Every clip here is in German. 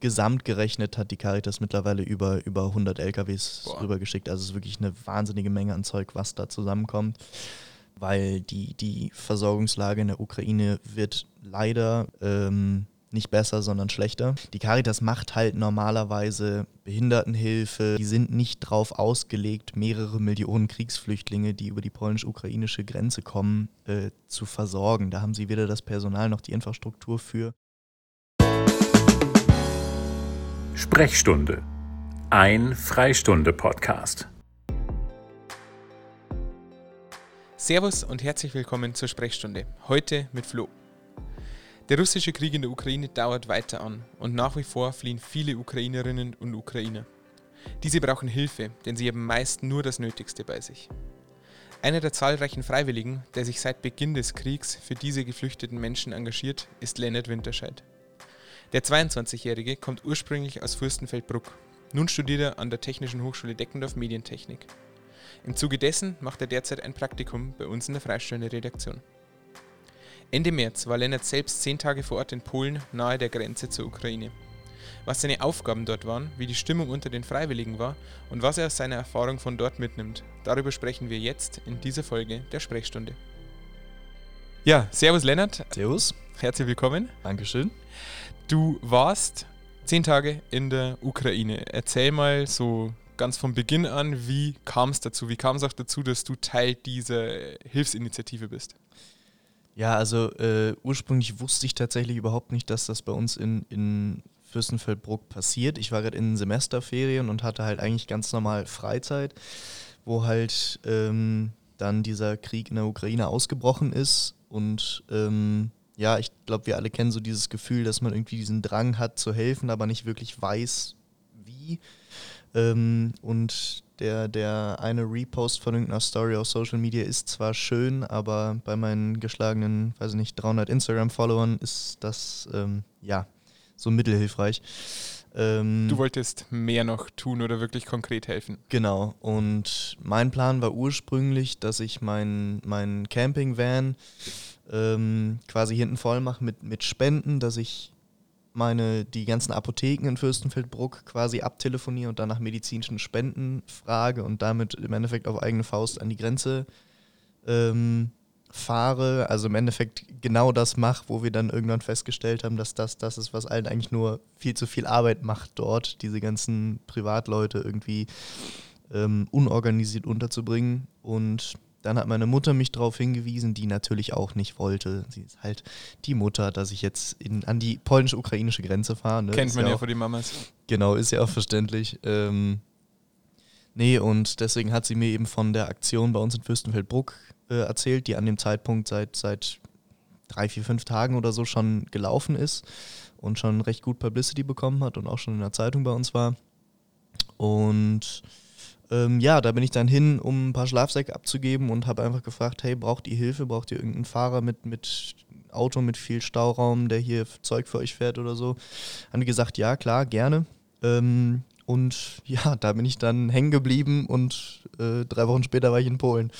gesamt gerechnet hat die Caritas mittlerweile über, über 100 LKWs Boah. rübergeschickt. Also es ist wirklich eine wahnsinnige Menge an Zeug, was da zusammenkommt, weil die, die Versorgungslage in der Ukraine wird leider ähm, nicht besser, sondern schlechter. Die Caritas macht halt normalerweise Behindertenhilfe. Die sind nicht drauf ausgelegt, mehrere Millionen Kriegsflüchtlinge, die über die polnisch-ukrainische Grenze kommen, äh, zu versorgen. Da haben sie weder das Personal noch die Infrastruktur für. Sprechstunde. Ein Freistunde-Podcast. Servus und herzlich willkommen zur Sprechstunde. Heute mit Flo. Der russische Krieg in der Ukraine dauert weiter an und nach wie vor fliehen viele Ukrainerinnen und Ukrainer. Diese brauchen Hilfe, denn sie haben meist nur das Nötigste bei sich. Einer der zahlreichen Freiwilligen, der sich seit Beginn des Kriegs für diese geflüchteten Menschen engagiert, ist Lennart Winterscheid. Der 22-Jährige kommt ursprünglich aus Fürstenfeldbruck. Nun studiert er an der Technischen Hochschule Deckendorf Medientechnik. Im Zuge dessen macht er derzeit ein Praktikum bei uns in der Freistunde Redaktion. Ende März war Lennart selbst zehn Tage vor Ort in Polen, nahe der Grenze zur Ukraine. Was seine Aufgaben dort waren, wie die Stimmung unter den Freiwilligen war und was er aus seiner Erfahrung von dort mitnimmt, darüber sprechen wir jetzt in dieser Folge der Sprechstunde. Ja, Servus Lennart. Servus. Herzlich willkommen. Dankeschön. Du warst zehn Tage in der Ukraine. Erzähl mal so ganz von Beginn an, wie kam es dazu? Wie kam es auch dazu, dass du Teil dieser Hilfsinitiative bist? Ja, also äh, ursprünglich wusste ich tatsächlich überhaupt nicht, dass das bei uns in, in Fürstenfeldbruck passiert. Ich war gerade in Semesterferien und hatte halt eigentlich ganz normal Freizeit, wo halt ähm, dann dieser Krieg in der Ukraine ausgebrochen ist und ähm, ja, ich glaube, wir alle kennen so dieses Gefühl, dass man irgendwie diesen Drang hat zu helfen, aber nicht wirklich weiß, wie. Ähm, und der, der eine Repost von irgendeiner Story auf Social Media ist zwar schön, aber bei meinen geschlagenen, weiß ich nicht, 300 Instagram-Followern ist das, ähm, ja, so mittelhilfreich. Ähm, du wolltest mehr noch tun oder wirklich konkret helfen. Genau. Und mein Plan war ursprünglich, dass ich meinen mein Camping-Van ähm, quasi hinten voll mache mit, mit Spenden, dass ich meine, die ganzen Apotheken in Fürstenfeldbruck quasi abtelefoniere und dann nach medizinischen Spenden frage und damit im Endeffekt auf eigene Faust an die Grenze ähm, fahre. Also im Endeffekt genau das mache, wo wir dann irgendwann festgestellt haben, dass das das ist, was allen eigentlich nur viel zu viel Arbeit macht dort, diese ganzen Privatleute irgendwie ähm, unorganisiert unterzubringen. Und dann hat meine Mutter mich darauf hingewiesen, die natürlich auch nicht wollte. Sie ist halt die Mutter, dass ich jetzt in, an die polnisch-ukrainische Grenze fahre. Ne? Kennt ist man ja, ja von den Mamas. Genau, ist ja auch verständlich. Ähm, nee, und deswegen hat sie mir eben von der Aktion bei uns in Fürstenfeldbruck äh, erzählt, die an dem Zeitpunkt seit, seit drei, vier, fünf Tagen oder so schon gelaufen ist und schon recht gut Publicity bekommen hat und auch schon in der Zeitung bei uns war. Und ähm, ja, da bin ich dann hin, um ein paar Schlafsäcke abzugeben und habe einfach gefragt, hey, braucht ihr Hilfe? Braucht ihr irgendeinen Fahrer mit, mit Auto mit viel Stauraum, der hier Zeug für euch fährt oder so? Haben die gesagt, ja, klar, gerne. Ähm, und ja, da bin ich dann hängen geblieben und äh, drei Wochen später war ich in Polen.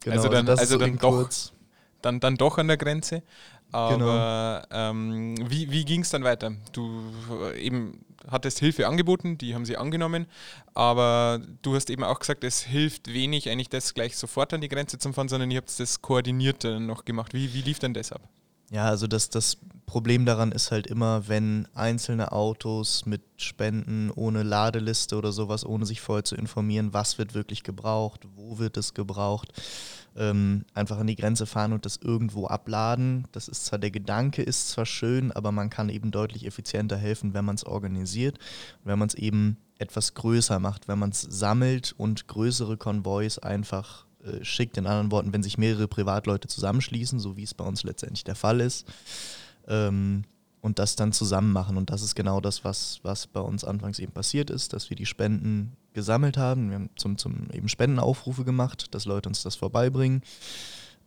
Genau, also dann, also, also dann, doch, dann, dann doch an der Grenze. Aber genau. ähm, wie, wie ging es dann weiter? Du äh, eben hattest Hilfe angeboten, die haben sie angenommen, aber du hast eben auch gesagt, es hilft wenig, eigentlich das gleich sofort an die Grenze zu fahren, sondern ihr habt das koordiniert noch gemacht. Wie, wie lief denn das ab? Ja, also das, das Problem daran ist halt immer, wenn einzelne Autos mit Spenden ohne Ladeliste oder sowas, ohne sich vorher zu informieren, was wird wirklich gebraucht, wo wird es gebraucht, ähm, einfach an die Grenze fahren und das irgendwo abladen. Das ist zwar, der Gedanke ist zwar schön, aber man kann eben deutlich effizienter helfen, wenn man es organisiert, wenn man es eben etwas größer macht, wenn man es sammelt und größere Konvois einfach äh, schickt. In anderen Worten, wenn sich mehrere Privatleute zusammenschließen, so wie es bei uns letztendlich der Fall ist, ähm, und das dann zusammen machen. Und das ist genau das, was, was bei uns anfangs eben passiert ist, dass wir die Spenden gesammelt haben. Wir haben zum, zum eben Spendenaufrufe gemacht, dass Leute uns das vorbeibringen.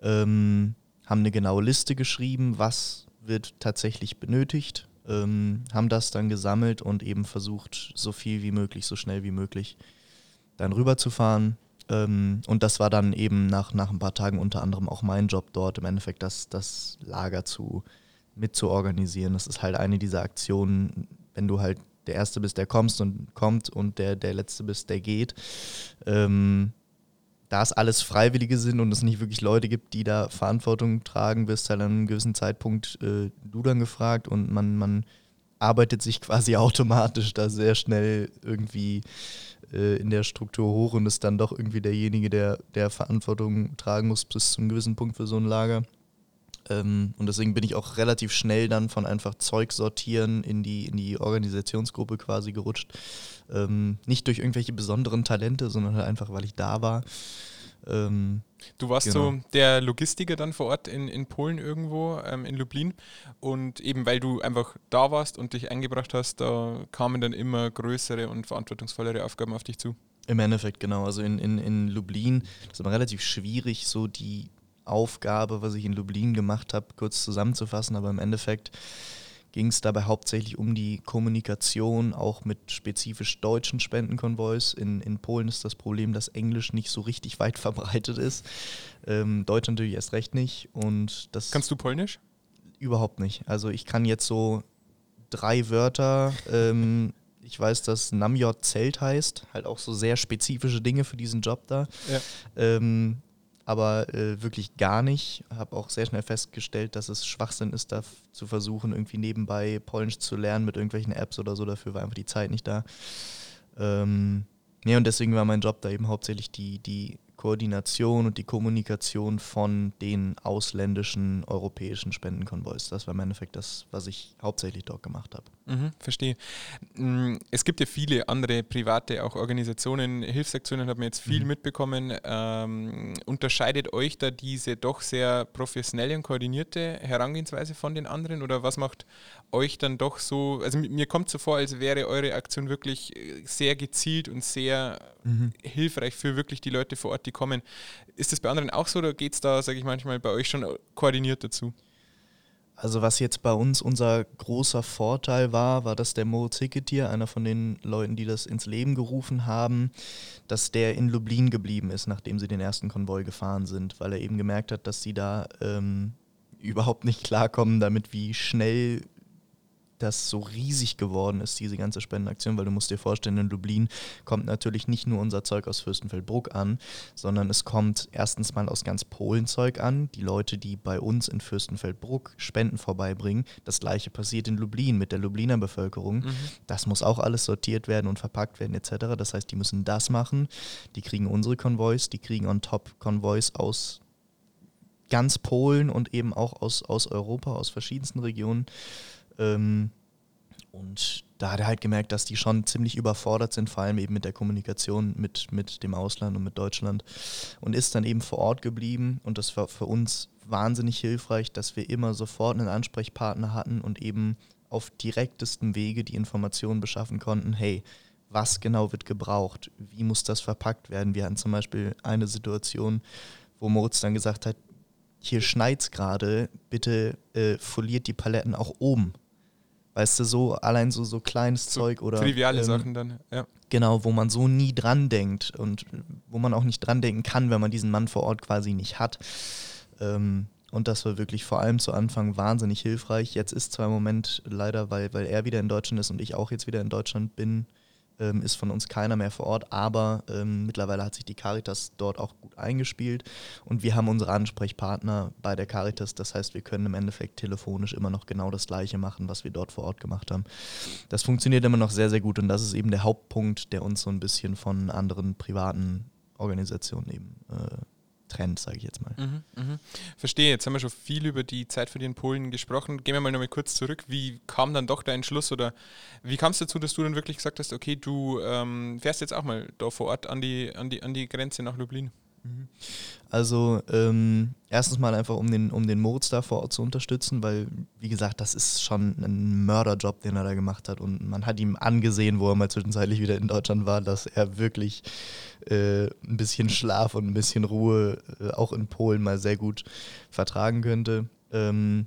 Ähm, haben eine genaue Liste geschrieben, was wird tatsächlich benötigt. Ähm, haben das dann gesammelt und eben versucht, so viel wie möglich, so schnell wie möglich dann rüberzufahren. Ähm, und das war dann eben nach, nach ein paar Tagen unter anderem auch mein Job dort, im Endeffekt das, das Lager zu, mit zu organisieren. Das ist halt eine dieser Aktionen, wenn du halt der Erste bist, der kommst und kommt und der, der Letzte bist, der geht. Ähm, da es alles Freiwillige sind und es nicht wirklich Leute gibt, die da Verantwortung tragen, wirst halt an einem gewissen Zeitpunkt äh, du dann gefragt und man, man arbeitet sich quasi automatisch da sehr schnell irgendwie äh, in der Struktur hoch und ist dann doch irgendwie derjenige, der, der Verantwortung tragen muss bis zu einem gewissen Punkt für so ein Lager. Ähm, und deswegen bin ich auch relativ schnell dann von einfach Zeug sortieren in die, in die Organisationsgruppe quasi gerutscht. Ähm, nicht durch irgendwelche besonderen Talente, sondern halt einfach, weil ich da war. Ähm, du warst genau. so der Logistiker dann vor Ort in, in Polen irgendwo, ähm, in Lublin. Und eben weil du einfach da warst und dich eingebracht hast, da kamen dann immer größere und verantwortungsvollere Aufgaben auf dich zu. Im Endeffekt, genau. Also in, in, in Lublin, das ist aber relativ schwierig, so die Aufgabe, was ich in Lublin gemacht habe, kurz zusammenzufassen. Aber im Endeffekt ging es dabei hauptsächlich um die Kommunikation, auch mit spezifisch deutschen Spendenkonvois. In, in Polen ist das Problem, dass Englisch nicht so richtig weit verbreitet ist. Ähm, Deutsch natürlich erst recht nicht. Und das Kannst du Polnisch? Überhaupt nicht. Also ich kann jetzt so drei Wörter. Ähm, ich weiß, dass Namjot Zelt heißt, halt auch so sehr spezifische Dinge für diesen Job da. Ja. Ähm, aber äh, wirklich gar nicht. Habe auch sehr schnell festgestellt, dass es Schwachsinn ist, da zu versuchen, irgendwie nebenbei Polnisch zu lernen mit irgendwelchen Apps oder so. Dafür war einfach die Zeit nicht da. Ähm, nee, und deswegen war mein Job da eben hauptsächlich die, die Koordination und die Kommunikation von den ausländischen europäischen Spendenkonvois. Das war im Endeffekt das, was ich hauptsächlich dort gemacht habe. Mhm, verstehe. Mm, es gibt ja viele andere private auch Organisationen, Hilfsaktionen haben wir jetzt viel mhm. mitbekommen. Ähm, unterscheidet euch da diese doch sehr professionelle und koordinierte Herangehensweise von den anderen oder was macht euch dann doch so, also mir kommt so vor, als wäre eure Aktion wirklich äh, sehr gezielt und sehr mhm. hilfreich für wirklich die Leute vor Ort, die kommen. Ist das bei anderen auch so oder geht es da, sage ich manchmal, bei euch schon koordiniert dazu? Also was jetzt bei uns unser großer Vorteil war, war, dass der Moritz Hicketier, einer von den Leuten, die das ins Leben gerufen haben, dass der in Lublin geblieben ist, nachdem sie den ersten Konvoi gefahren sind, weil er eben gemerkt hat, dass sie da ähm, überhaupt nicht klarkommen damit, wie schnell das so riesig geworden ist, diese ganze Spendenaktion, weil du musst dir vorstellen, in Dublin kommt natürlich nicht nur unser Zeug aus Fürstenfeldbruck an, sondern es kommt erstens mal aus ganz Polen Zeug an, die Leute, die bei uns in Fürstenfeldbruck Spenden vorbeibringen. Das gleiche passiert in Lublin mit der Lubliner Bevölkerung. Mhm. Das muss auch alles sortiert werden und verpackt werden etc. Das heißt, die müssen das machen. Die kriegen unsere Konvois, die kriegen on top Konvois aus ganz Polen und eben auch aus, aus Europa, aus verschiedensten Regionen. Ähm, und da hat er halt gemerkt, dass die schon ziemlich überfordert sind, vor allem eben mit der Kommunikation mit, mit dem Ausland und mit Deutschland. Und ist dann eben vor Ort geblieben. Und das war für uns wahnsinnig hilfreich, dass wir immer sofort einen Ansprechpartner hatten und eben auf direktestem Wege die Informationen beschaffen konnten, hey, was genau wird gebraucht? Wie muss das verpackt werden? Wir hatten zum Beispiel eine Situation, wo Moritz dann gesagt hat, hier schneit es gerade, bitte äh, foliert die Paletten auch oben Weißt du, so allein so, so kleines so Zeug oder. Triviale ähm, Sachen dann, ja. Genau, wo man so nie dran denkt und wo man auch nicht dran denken kann, wenn man diesen Mann vor Ort quasi nicht hat. Ähm, und das war wirklich vor allem zu Anfang wahnsinnig hilfreich. Jetzt ist zwar im Moment leider, weil, weil er wieder in Deutschland ist und ich auch jetzt wieder in Deutschland bin, ähm, ist von uns keiner mehr vor Ort, aber ähm, mittlerweile hat sich die Caritas dort auch gut eingespielt und wir haben unsere Ansprechpartner bei der Caritas. Das heißt, wir können im Endeffekt telefonisch immer noch genau das Gleiche machen, was wir dort vor Ort gemacht haben. Das funktioniert immer noch sehr, sehr gut und das ist eben der Hauptpunkt, der uns so ein bisschen von anderen privaten Organisationen eben äh, Trend, sage ich jetzt mal. Mhm, mh. Verstehe, jetzt haben wir schon viel über die Zeit für den Polen gesprochen. Gehen wir mal nochmal kurz zurück. Wie kam dann doch dein Schluss oder wie kam es dazu, dass du dann wirklich gesagt hast, okay, du ähm, fährst jetzt auch mal da vor Ort an die, an die, an die Grenze nach Lublin? Also ähm, erstens mal einfach, um den, um den Moritz da vor Ort zu unterstützen, weil, wie gesagt, das ist schon ein Mörderjob, den er da gemacht hat. Und man hat ihm angesehen, wo er mal zwischenzeitlich wieder in Deutschland war, dass er wirklich äh, ein bisschen Schlaf und ein bisschen Ruhe äh, auch in Polen mal sehr gut vertragen könnte. Ähm,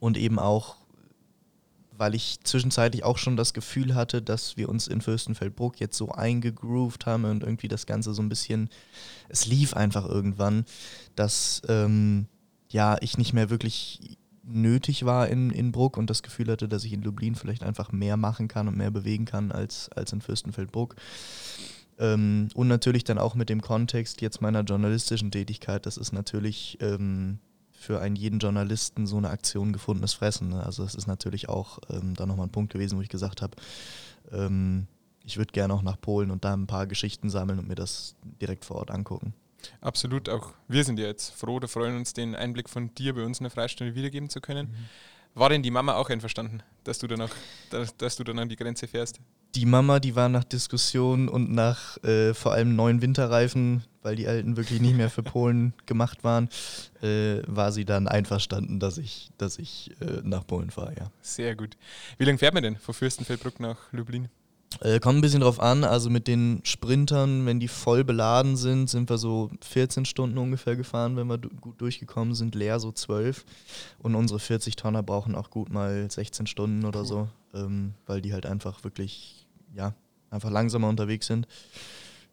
und eben auch weil ich zwischenzeitlich auch schon das Gefühl hatte, dass wir uns in Fürstenfeldbruck jetzt so eingegroovt haben und irgendwie das Ganze so ein bisschen, es lief einfach irgendwann, dass ähm, ja ich nicht mehr wirklich nötig war in, in Bruck und das Gefühl hatte, dass ich in Lublin vielleicht einfach mehr machen kann und mehr bewegen kann als, als in Fürstenfeldbruck. Ähm, und natürlich dann auch mit dem Kontext jetzt meiner journalistischen Tätigkeit, das ist natürlich ähm, für einen jeden Journalisten so eine Aktion gefundenes Fressen. Ne? Also das ist natürlich auch ähm, da nochmal ein Punkt gewesen, wo ich gesagt habe, ähm, ich würde gerne auch nach Polen und da ein paar Geschichten sammeln und mir das direkt vor Ort angucken. Absolut, auch wir sind ja jetzt froh oder freuen uns, den Einblick von dir bei uns in der Freistunde wiedergeben zu können. Mhm. War denn die Mama auch einverstanden, dass du dann auch, dass, dass, du dann an die Grenze fährst? Die Mama, die war nach Diskussionen und nach äh, vor allem neuen Winterreifen, weil die alten wirklich nicht mehr für Polen gemacht waren, äh, war sie dann einverstanden, dass ich, dass ich äh, nach Polen fahre, ja. Sehr gut. Wie lange fährt man denn von Fürstenfeldbruck nach Lublin? Äh, kommt ein bisschen drauf an, also mit den Sprintern, wenn die voll beladen sind, sind wir so 14 Stunden ungefähr gefahren, wenn wir gut durchgekommen sind, leer so 12. Und unsere 40 Tonner brauchen auch gut mal 16 Stunden oder cool. so, ähm, weil die halt einfach wirklich, ja, einfach langsamer unterwegs sind.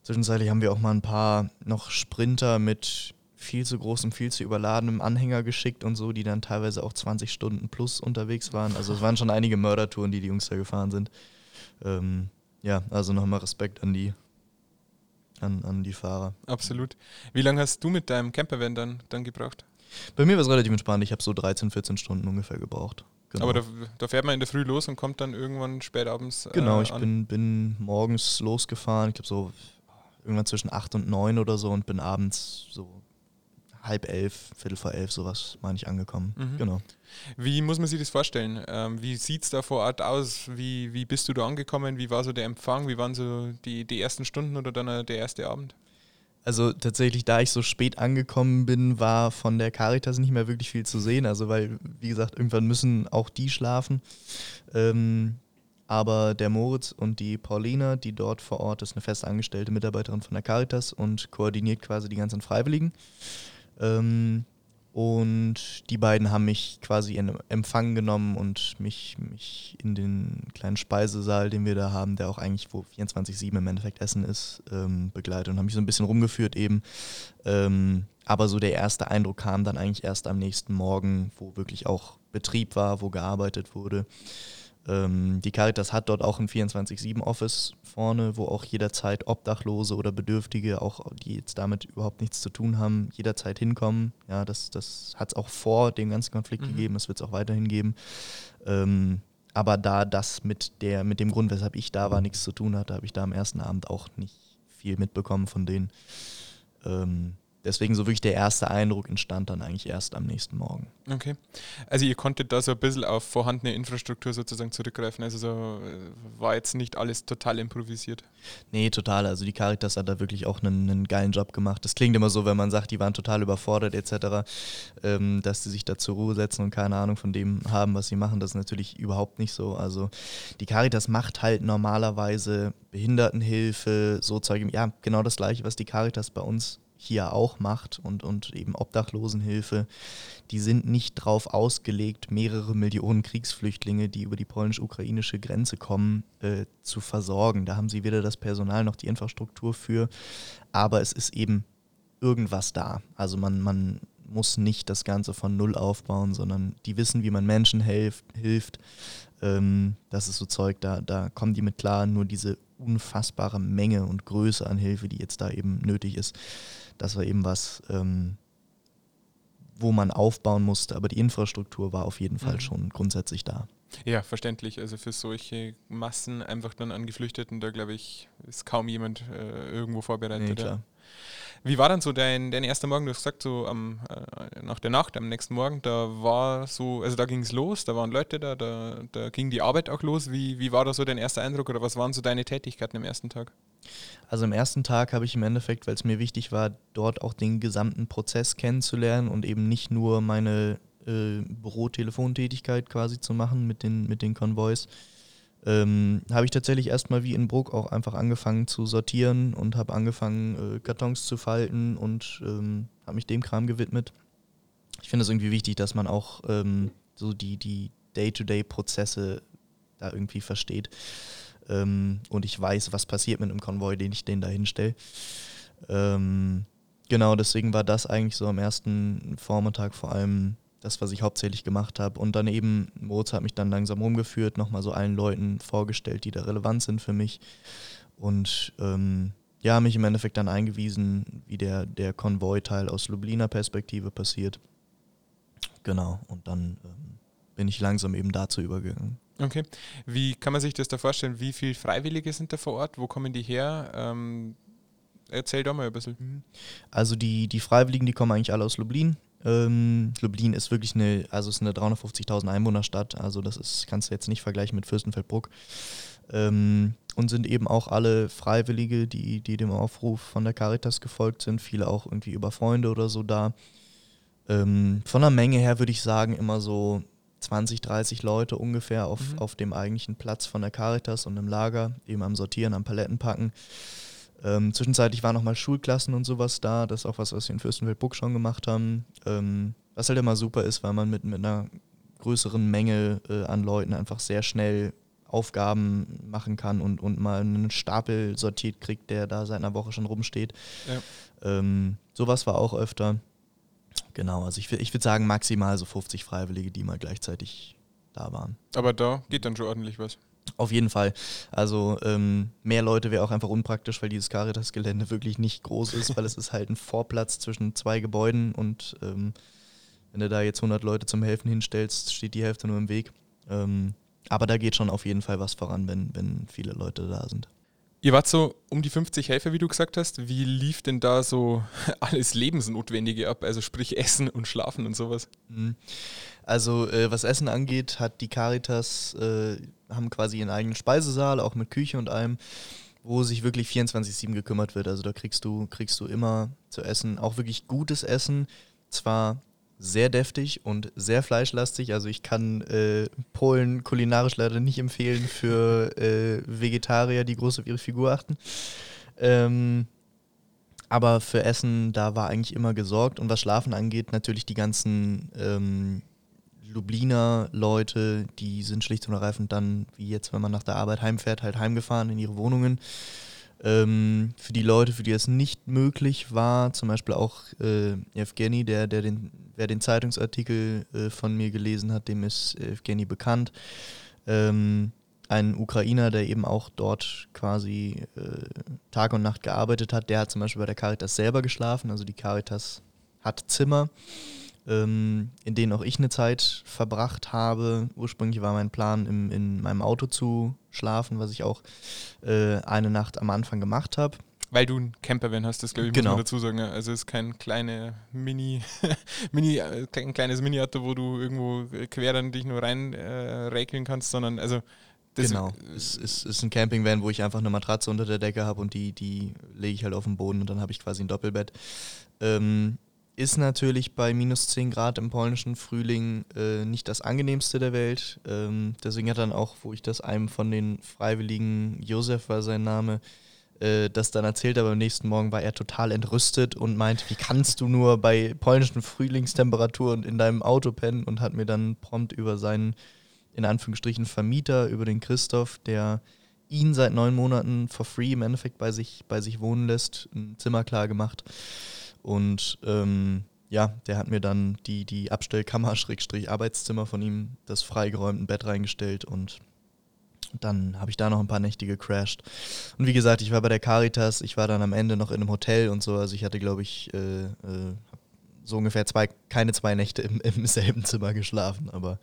Zwischenzeitlich haben wir auch mal ein paar noch Sprinter mit viel zu großem, viel zu überladenem Anhänger geschickt und so, die dann teilweise auch 20 Stunden plus unterwegs waren. Also es waren schon einige Mördertouren, die die Jungs da gefahren sind. Ähm, ja, also nochmal Respekt an die, an, an die Fahrer. Absolut. Wie lange hast du mit deinem Campervan dann, dann gebraucht? Bei mir war es relativ entspannt. Ich habe so 13, 14 Stunden ungefähr gebraucht. Genau. Aber da, da, fährt man in der Früh los und kommt dann irgendwann spät abends. Äh, genau, ich bin, bin morgens losgefahren, ich glaube so irgendwann zwischen 8 und 9 oder so und bin abends so halb elf, Viertel vor elf, sowas, meine ich, angekommen. Mhm. Genau. Wie muss man sich das vorstellen? Ähm, wie sieht es da vor Ort aus? Wie, wie bist du da angekommen? Wie war so der Empfang? Wie waren so die, die ersten Stunden oder dann äh, der erste Abend? Also tatsächlich, da ich so spät angekommen bin, war von der Caritas nicht mehr wirklich viel zu sehen. Also weil, wie gesagt, irgendwann müssen auch die schlafen. Ähm, aber der Moritz und die Paulina, die dort vor Ort ist, eine fest angestellte Mitarbeiterin von der Caritas und koordiniert quasi die ganzen Freiwilligen. Ähm, und die beiden haben mich quasi in Empfang genommen und mich, mich in den kleinen Speisesaal, den wir da haben, der auch eigentlich wo 24-7 im Endeffekt Essen ist, ähm, begleitet und haben mich so ein bisschen rumgeführt eben. Ähm, aber so der erste Eindruck kam dann eigentlich erst am nächsten Morgen, wo wirklich auch Betrieb war, wo gearbeitet wurde. Ähm, die Caritas hat dort auch ein 24-7-Office vorne, wo auch jederzeit Obdachlose oder Bedürftige, auch die jetzt damit überhaupt nichts zu tun haben, jederzeit hinkommen. Ja, das, das hat es auch vor dem ganzen Konflikt mhm. gegeben, das wird es auch weiterhin geben. Ähm, aber da das mit, der, mit dem Grund, weshalb ich da war, nichts zu tun hatte, habe ich da am ersten Abend auch nicht viel mitbekommen von denen. Ähm, deswegen so wirklich der erste Eindruck entstand dann eigentlich erst am nächsten Morgen. Okay. Also ihr konntet da so ein bisschen auf vorhandene Infrastruktur sozusagen zurückgreifen. Also so äh, war jetzt nicht alles total improvisiert. Nee, total. Also die Caritas hat da wirklich auch einen, einen geilen Job gemacht. Das klingt immer so, wenn man sagt, die waren total überfordert etc., ähm, dass sie sich da zur Ruhe setzen und keine Ahnung von dem haben, was sie machen. Das ist natürlich überhaupt nicht so. Also die Caritas macht halt normalerweise Behindertenhilfe, so Zeug. Ja, genau das gleiche, was die Caritas bei uns hier auch macht und, und eben Obdachlosenhilfe, die sind nicht darauf ausgelegt, mehrere Millionen Kriegsflüchtlinge, die über die polnisch-ukrainische Grenze kommen, äh, zu versorgen. Da haben sie weder das Personal noch die Infrastruktur für, aber es ist eben irgendwas da. Also man, man muss nicht das Ganze von Null aufbauen, sondern die wissen, wie man Menschen helft, hilft. Ähm, das ist so Zeug, da, da kommen die mit klar, nur diese unfassbare Menge und Größe an Hilfe, die jetzt da eben nötig ist das war eben was, ähm, wo man aufbauen musste, aber die Infrastruktur war auf jeden Fall mhm. schon grundsätzlich da. Ja, verständlich. Also für solche Massen einfach dann an Geflüchteten, da glaube ich, ist kaum jemand äh, irgendwo vorbereitet. Nee. Wie war dann so dein, dein erster Morgen? Du hast gesagt, so am, äh, nach der Nacht, am nächsten Morgen, da war so, also da ging es los, da waren Leute da, da, da ging die Arbeit auch los. Wie, wie war da so dein erster Eindruck oder was waren so deine Tätigkeiten am ersten Tag? Also am ersten Tag habe ich im Endeffekt, weil es mir wichtig war, dort auch den gesamten Prozess kennenzulernen und eben nicht nur meine äh, Bürotelefontätigkeit quasi zu machen mit den, mit den Konvois, ähm, habe ich tatsächlich erstmal wie in Bruck auch einfach angefangen zu sortieren und habe angefangen, äh, Kartons zu falten und ähm, habe mich dem Kram gewidmet. Ich finde es irgendwie wichtig, dass man auch ähm, so die, die Day-to-Day-Prozesse da irgendwie versteht. Ähm, und ich weiß, was passiert mit einem Konvoi, den ich den da hinstelle. Ähm, genau, deswegen war das eigentlich so am ersten Vormittag vor allem das, was ich hauptsächlich gemacht habe. Und dann eben, Moritz hat mich dann langsam rumgeführt, nochmal so allen Leuten vorgestellt, die da relevant sind für mich. Und ähm, ja, mich im Endeffekt dann eingewiesen, wie der, der Konvoi-Teil aus Lubliner Perspektive passiert. Genau, und dann ähm, bin ich langsam eben dazu übergegangen. Okay. Wie kann man sich das da vorstellen? Wie viele Freiwillige sind da vor Ort? Wo kommen die her? Ähm, erzähl doch mal ein bisschen. Mhm. Also die, die Freiwilligen, die kommen eigentlich alle aus Lublin. Ähm, Lublin ist wirklich eine, also ist eine 350.000 Einwohnerstadt, also das ist, kannst du jetzt nicht vergleichen mit Fürstenfeldbruck. Ähm, und sind eben auch alle Freiwillige, die, die dem Aufruf von der Caritas gefolgt sind, viele auch irgendwie über Freunde oder so da. Ähm, von der Menge her würde ich sagen, immer so 20, 30 Leute ungefähr auf, mhm. auf dem eigentlichen Platz von der Caritas und im Lager, eben am Sortieren, am Palettenpacken. Ähm, zwischenzeitlich waren nochmal Schulklassen und sowas da. Das ist auch was, was wir in Fürstenfeldbruck schon gemacht haben. Ähm, was halt immer super ist, weil man mit, mit einer größeren Menge äh, an Leuten einfach sehr schnell Aufgaben machen kann und, und mal einen Stapel sortiert kriegt, der da seit einer Woche schon rumsteht. Ja. Ähm, sowas war auch öfter. Genau, also ich, ich würde sagen maximal so 50 Freiwillige, die mal gleichzeitig da waren. Aber da geht dann schon ordentlich was. Auf jeden Fall. Also ähm, mehr Leute wäre auch einfach unpraktisch, weil dieses Caritas-Gelände wirklich nicht groß ist, weil es ist halt ein Vorplatz zwischen zwei Gebäuden und ähm, wenn du da jetzt 100 Leute zum Helfen hinstellst, steht die Hälfte nur im Weg. Ähm, aber da geht schon auf jeden Fall was voran, wenn, wenn viele Leute da sind. Ihr wart so um die 50 Helfer, wie du gesagt hast. Wie lief denn da so alles Lebensnotwendige ab? Also sprich Essen und Schlafen und sowas? Mhm. Also äh, was Essen angeht, hat die Caritas, äh, haben quasi ihren eigenen Speisesaal, auch mit Küche und allem, wo sich wirklich 24-7 gekümmert wird. Also da kriegst du, kriegst du immer zu essen, auch wirklich gutes Essen. Zwar sehr deftig und sehr fleischlastig. Also ich kann äh, Polen kulinarisch leider nicht empfehlen für äh, Vegetarier, die groß auf ihre Figur achten. Ähm, aber für Essen, da war eigentlich immer gesorgt. Und was Schlafen angeht, natürlich die ganzen ähm, Lubliner Leute, die sind schlicht und ergreifend dann, wie jetzt, wenn man nach der Arbeit heimfährt, halt heimgefahren in ihre Wohnungen. Ähm, für die Leute, für die es nicht möglich war, zum Beispiel auch äh, Evgeny, der, der den, wer den Zeitungsartikel äh, von mir gelesen hat, dem ist Evgeny bekannt. Ähm, ein Ukrainer, der eben auch dort quasi äh, Tag und Nacht gearbeitet hat, der hat zum Beispiel bei der Caritas selber geschlafen. Also die Caritas hat Zimmer ähm, in denen auch ich eine Zeit verbracht habe. Ursprünglich war mein Plan, im, in meinem Auto zu schlafen, was ich auch äh, eine Nacht am Anfang gemacht habe. Weil du ein Campervan hast, das glaube ich, genau. muss man dazu sagen. Also es ist kein kleine Mini, Mini, äh, ein kleines Mini-Auto, wo du irgendwo quer dann dich nur rein äh, räkeln kannst, sondern also das genau, es ist, ist ein Campingvan, wo ich einfach eine Matratze unter der Decke habe und die, die lege ich halt auf den Boden und dann habe ich quasi ein Doppelbett. Ähm, ist natürlich bei minus 10 Grad im polnischen Frühling äh, nicht das angenehmste der Welt. Ähm, deswegen hat dann auch, wo ich das einem von den Freiwilligen, Josef war sein Name, äh, das dann erzählt, aber am nächsten Morgen war er total entrüstet und meinte, wie kannst du nur bei polnischen Frühlingstemperaturen in deinem Auto pennen und hat mir dann prompt über seinen, in Anführungsstrichen, Vermieter, über den Christoph, der ihn seit neun Monaten for free im Endeffekt bei sich, bei sich wohnen lässt, ein Zimmer klar gemacht. Und ähm, ja, der hat mir dann die, die Abstellkammer, Schrägstrich Arbeitszimmer von ihm, das freigeräumte Bett reingestellt und dann habe ich da noch ein paar Nächte gecrashed. Und wie gesagt, ich war bei der Caritas, ich war dann am Ende noch in einem Hotel und so, also ich hatte, glaube ich, äh, äh, so ungefähr zwei, keine zwei Nächte im, im selben Zimmer geschlafen, aber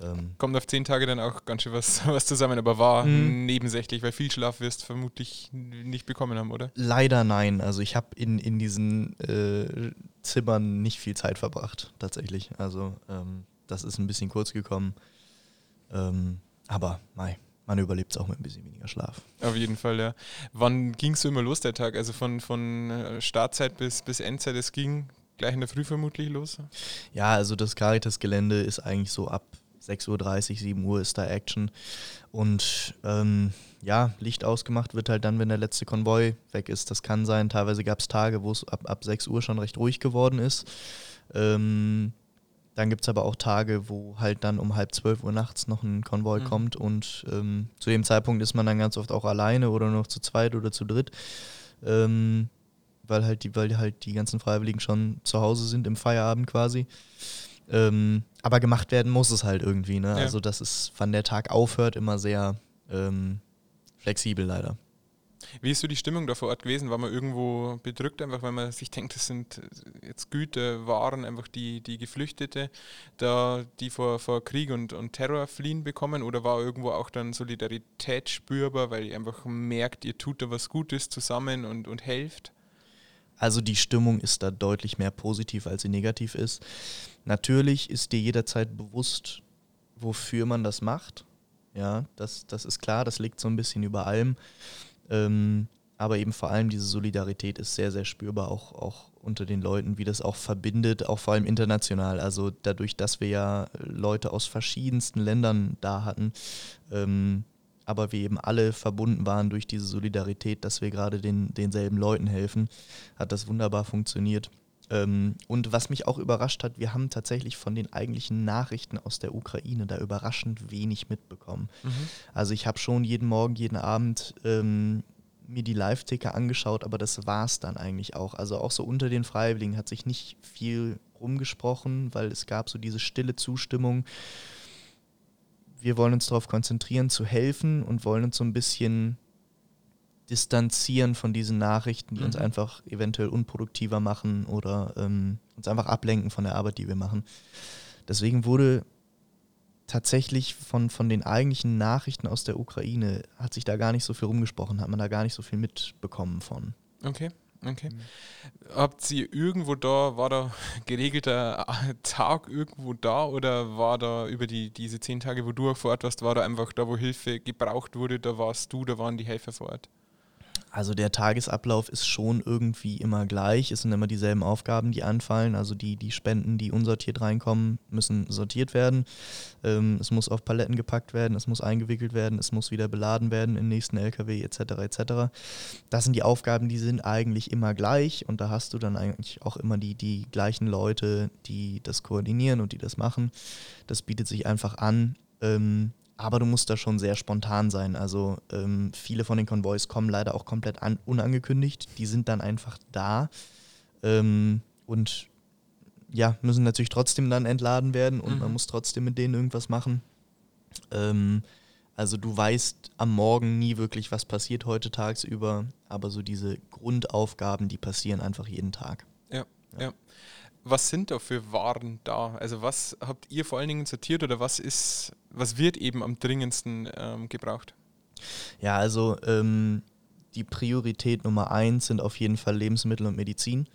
ähm, Kommt auf zehn Tage dann auch ganz schön was, was zusammen, aber war mhm. nebensächlich, weil viel Schlaf wirst vermutlich nicht bekommen haben, oder? Leider nein. Also ich habe in, in diesen äh, Zimmern nicht viel Zeit verbracht, tatsächlich. Also ähm, das ist ein bisschen kurz gekommen. Ähm, aber mei, man überlebt es auch mit ein bisschen weniger Schlaf. Auf jeden Fall, ja. Wann ging es so immer los, der Tag? Also von, von äh, Startzeit bis, bis Endzeit, es ging gleich in der Früh vermutlich los? Ja, also das Caritas-Gelände ist eigentlich so ab 6.30 Uhr, 7 Uhr ist da Action. Und ähm, ja, Licht ausgemacht wird halt dann, wenn der letzte Konvoi weg ist. Das kann sein. Teilweise gab es Tage, wo es ab, ab 6 Uhr schon recht ruhig geworden ist. Ähm, dann gibt es aber auch Tage, wo halt dann um halb zwölf Uhr nachts noch ein Konvoi mhm. kommt und ähm, zu dem Zeitpunkt ist man dann ganz oft auch alleine oder noch zu zweit oder zu dritt. Ähm, weil halt die, weil halt die ganzen Freiwilligen schon zu Hause sind im Feierabend quasi. Ähm, aber gemacht werden muss es halt irgendwie. Ne? Ja. Also, dass es, wann der Tag aufhört, immer sehr ähm, flexibel leider. Wie ist so die Stimmung da vor Ort gewesen? War man irgendwo bedrückt, einfach weil man sich denkt, das sind jetzt Güter, Waren, einfach die, die Geflüchtete, da, die vor, vor Krieg und, und Terror fliehen bekommen? Oder war irgendwo auch dann Solidarität spürbar, weil ihr einfach merkt, ihr tut da was Gutes zusammen und, und helft? Also die Stimmung ist da deutlich mehr positiv, als sie negativ ist. Natürlich ist dir jederzeit bewusst, wofür man das macht. Ja, das, das ist klar, das liegt so ein bisschen über allem. Ähm, aber eben vor allem diese Solidarität ist sehr, sehr spürbar, auch, auch unter den Leuten, wie das auch verbindet, auch vor allem international. Also dadurch, dass wir ja Leute aus verschiedensten Ländern da hatten, ähm, aber wir eben alle verbunden waren durch diese Solidarität, dass wir gerade den, denselben Leuten helfen, hat das wunderbar funktioniert. Ähm, und was mich auch überrascht hat, wir haben tatsächlich von den eigentlichen Nachrichten aus der Ukraine da überraschend wenig mitbekommen. Also ich habe schon jeden Morgen, jeden Abend ähm, mir die Live-Ticker angeschaut, aber das war es dann eigentlich auch. Also auch so unter den Freiwilligen hat sich nicht viel rumgesprochen, weil es gab so diese stille Zustimmung. Wir wollen uns darauf konzentrieren, zu helfen und wollen uns so ein bisschen distanzieren von diesen Nachrichten, die uns Mhm. einfach eventuell unproduktiver machen oder ähm, uns einfach ablenken von der Arbeit, die wir machen. Deswegen wurde tatsächlich von, von den eigentlichen Nachrichten aus der Ukraine, hat sich da gar nicht so viel rumgesprochen, hat man da gar nicht so viel mitbekommen von. Okay, okay. Habt ihr irgendwo da, war da geregelter Tag irgendwo da oder war da über die, diese zehn Tage, wo du auch vor Ort warst, war da einfach da, wo Hilfe gebraucht wurde, da warst du, da waren die Helfer vor Ort? Also der Tagesablauf ist schon irgendwie immer gleich. Es sind immer dieselben Aufgaben, die anfallen. Also die, die Spenden, die unsortiert reinkommen, müssen sortiert werden. Ähm, es muss auf Paletten gepackt werden, es muss eingewickelt werden, es muss wieder beladen werden im nächsten LKW etc. etc. Das sind die Aufgaben, die sind eigentlich immer gleich und da hast du dann eigentlich auch immer die, die gleichen Leute, die das koordinieren und die das machen. Das bietet sich einfach an. Ähm, aber du musst da schon sehr spontan sein. Also ähm, viele von den Konvois kommen leider auch komplett an, unangekündigt. Die sind dann einfach da ähm, und ja, müssen natürlich trotzdem dann entladen werden und Mhm. man muss trotzdem mit denen irgendwas machen. Ähm, also du weißt am Morgen nie wirklich, was passiert heute tagsüber, aber so diese Grundaufgaben, die passieren einfach jeden Tag. Was sind da für Waren da? Also was habt ihr vor allen Dingen sortiert oder was ist, was wird eben am dringendsten ähm, gebraucht? Ja, also ähm, die Priorität Nummer eins sind auf jeden Fall Lebensmittel und Medizin.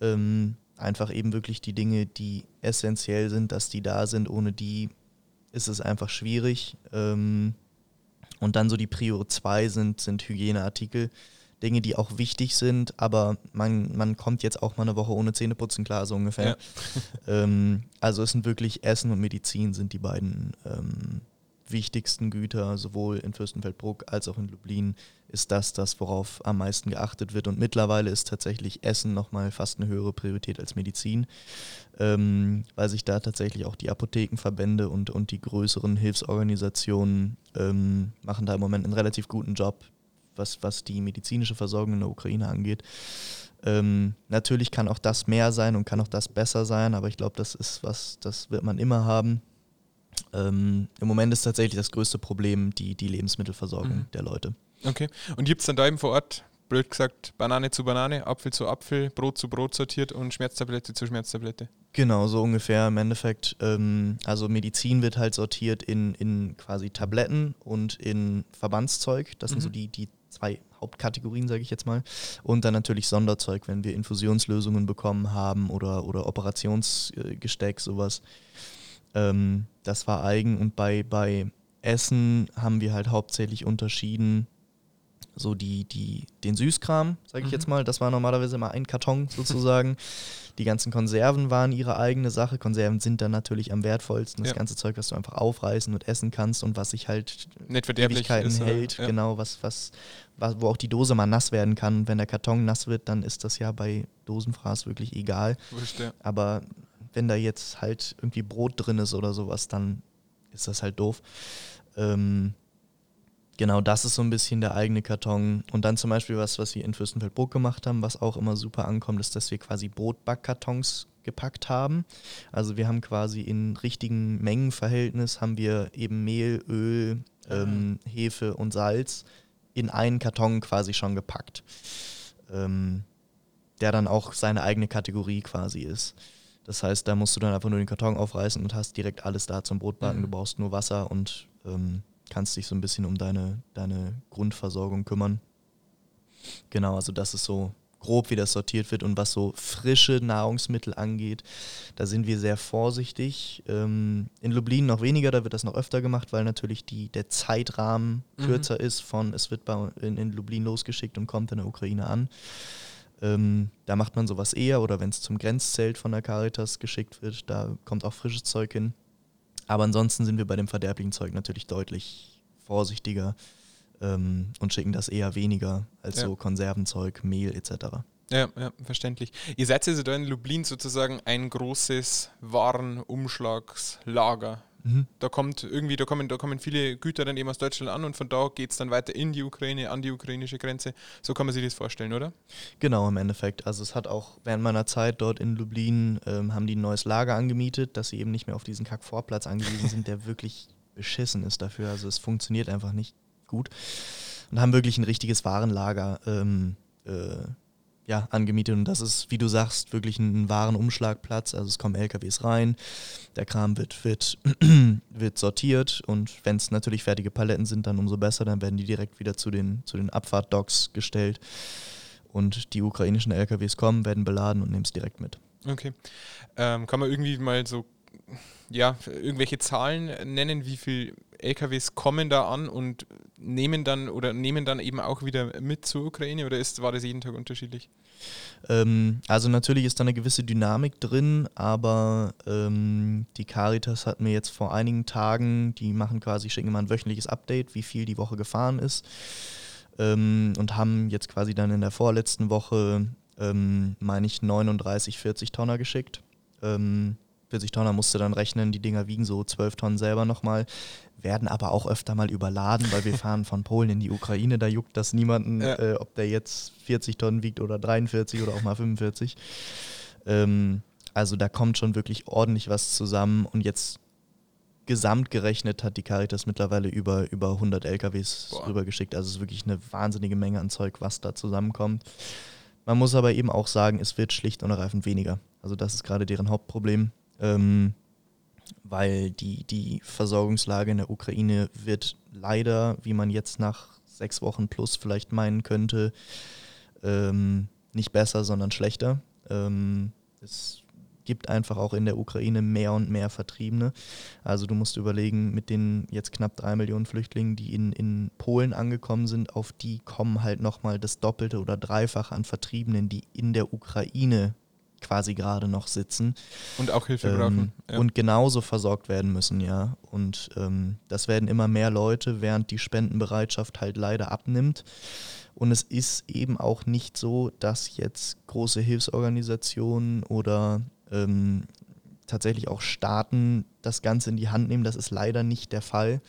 Ähm, einfach eben wirklich die Dinge, die essentiell sind, dass die da sind. Ohne die ist es einfach schwierig. Ähm, und dann so die Prio zwei sind, sind Hygieneartikel. Dinge, die auch wichtig sind, aber man, man kommt jetzt auch mal eine Woche ohne Zähneputzen klar, so ungefähr. ähm, also es sind wirklich Essen und Medizin sind die beiden ähm, wichtigsten Güter, sowohl in Fürstenfeldbruck als auch in Lublin ist das das, worauf am meisten geachtet wird. Und mittlerweile ist tatsächlich Essen nochmal fast eine höhere Priorität als Medizin, ähm, weil sich da tatsächlich auch die Apothekenverbände und, und die größeren Hilfsorganisationen ähm, machen da im Moment einen relativ guten Job, was, was die medizinische Versorgung in der Ukraine angeht. Ähm, natürlich kann auch das mehr sein und kann auch das besser sein, aber ich glaube, das ist was, das wird man immer haben. Ähm, Im Moment ist tatsächlich das größte Problem die, die Lebensmittelversorgung Mhm. der Leute. Okay. Und gibt es dann da eben vor Ort, blöd gesagt, Banane zu Banane, Apfel zu Apfel, Brot zu Brot sortiert und Schmerztablette zu Schmerztablette? Genau, so ungefähr im Endeffekt. Ähm, also Medizin wird halt sortiert in, in quasi Tabletten und in Verbandszeug. Das sind so Mhm. die, die zwei Hauptkategorien, sage ich jetzt mal. Und dann natürlich Sonderzeug, wenn wir Infusionslösungen bekommen haben oder, oder Operationsgesteck, sowas. Ähm, das war eigen. Und bei, bei Essen haben wir halt hauptsächlich unterschieden, so die, die, den Süßkram, sage ich Mhm. jetzt mal, das war normalerweise immer ein Karton sozusagen. die ganzen Konserven waren ihre eigene Sache. Konserven sind dann natürlich am wertvollsten. Das Ja. ganze Zeug, was du einfach aufreißen und essen kannst und was sich halt Nicht Ewigkeiten ist, hält, Ja. genau, was, was, was, wo auch die Dose mal nass werden kann. Und wenn der Karton nass wird, dann ist das ja bei Dosenfraß wirklich egal. Wurscht, ja. Aber wenn da jetzt halt irgendwie Brot drin ist oder sowas, dann ist das halt doof. Ähm, Genau, das ist so ein bisschen der eigene Karton. Und dann zum Beispiel was, was wir in Fürstenfeldbruck gemacht haben, was auch immer super ankommt, ist, dass wir quasi Brotbackkartons gepackt haben. Also wir haben quasi in richtigen Mengenverhältnis haben wir eben Mehl, Öl, ähm, Hefe und Salz in einen Karton quasi schon gepackt. Ähm, der dann auch seine eigene Kategorie quasi ist. Das heißt, da musst du dann einfach nur den Karton aufreißen und hast direkt alles da zum Brotbacken. Mhm. Du brauchst nur Wasser und ähm, kannst dich so ein bisschen um deine, deine Grundversorgung kümmern. Genau, also das ist so grob, wie das sortiert wird und was so frische Nahrungsmittel angeht, da sind wir sehr vorsichtig. Ähm, in Lublin noch weniger, da wird das noch öfter gemacht, weil natürlich die, der Zeitrahmen mhm. kürzer ist von es wird bei, in, in Lublin losgeschickt und kommt in der Ukraine an. Ähm, da macht man sowas eher oder wenn es zum Grenzzelt von der Caritas geschickt wird, da kommt auch frisches Zeug hin. Aber ansonsten sind wir bei dem verderblichen Zeug natürlich deutlich vorsichtiger ähm, und schicken das eher weniger als ja. so Konservenzeug, Mehl etc. Ja, ja, verständlich. Ihr seid also da in Lublin sozusagen ein großes Warenumschlagslager Mhm. Da kommt irgendwie, da kommen, da kommen viele Güter dann eben aus Deutschland an und von da geht es dann weiter in die Ukraine, an die ukrainische Grenze. So kann man sich das vorstellen, oder? Genau, im Endeffekt. Also es hat auch während meiner Zeit dort in Lublin, ähm, haben die ein neues Lager angemietet, dass sie eben nicht mehr auf diesen Kackvorplatz angewiesen sind, der wirklich beschissen ist dafür. Also es funktioniert einfach nicht gut. Und haben wirklich ein richtiges Warenlager ähm, äh, ja, angemietet. Und das ist, wie du sagst, wirklich ein Warenumschlagplatz. Also es kommen LKWs rein, der Kram wird, wird, wird sortiert und wenn es natürlich fertige Paletten sind, dann umso besser. Dann werden die direkt wieder zu den, zu den Abfahrtdocks gestellt. Und die ukrainischen LKWs kommen, werden beladen und nehmen es direkt mit. Okay. Ähm, kann man irgendwie mal so ja, irgendwelche Zahlen nennen, wie viele LKWs kommen da an und nehmen dann oder nehmen dann eben auch wieder mit zur Ukraine oder ist, war das jeden Tag unterschiedlich? Ähm, also natürlich ist da eine gewisse Dynamik drin, aber ähm, die Caritas hat mir jetzt vor einigen Tagen, die machen quasi, schicken immer ein wöchentliches Update, wie viel die Woche gefahren ist ähm, und haben jetzt quasi dann in der vorletzten Woche, ähm, meine ich, 39, 40 Tonner geschickt. Ähm, 40 Tonner musst du dann rechnen, die Dinger wiegen so 12 Tonnen selber nochmal, werden aber auch öfter mal überladen, weil wir fahren von Polen in die Ukraine, da juckt das niemanden, ja. äh, ob der jetzt 40 Tonnen wiegt oder 43 oder auch mal 45. Ähm, also da kommt schon wirklich ordentlich was zusammen und jetzt gesamt gerechnet hat die Caritas mittlerweile über, über 100 LKWs Boah. rübergeschickt. Also es ist wirklich eine wahnsinnige Menge an Zeug, was da zusammenkommt. Man muss aber eben auch sagen, es wird schlicht und ergreifend weniger. Also das ist gerade deren Hauptproblem ähm, weil die, die Versorgungslage in der Ukraine wird leider, wie man jetzt nach sechs Wochen plus vielleicht meinen könnte, ähm, nicht besser, sondern schlechter. Ähm, es gibt einfach auch in der Ukraine mehr und mehr Vertriebene. Also du musst überlegen, mit den jetzt knapp drei Millionen Flüchtlingen, die in, in Polen angekommen sind, auf die kommen halt nochmal das Doppelte oder Dreifache an Vertriebenen, die in der Ukraine quasi gerade noch sitzen. Und auch Hilfe ähm, brauchen. Ja. Und genauso versorgt werden müssen, ja. Und ähm, das werden immer mehr Leute, während die Spendenbereitschaft halt leider abnimmt. Und es ist eben auch nicht so, dass jetzt große Hilfsorganisationen oder ähm, tatsächlich auch Staaten das Ganze in die Hand nehmen. Das ist leider nicht der Fall.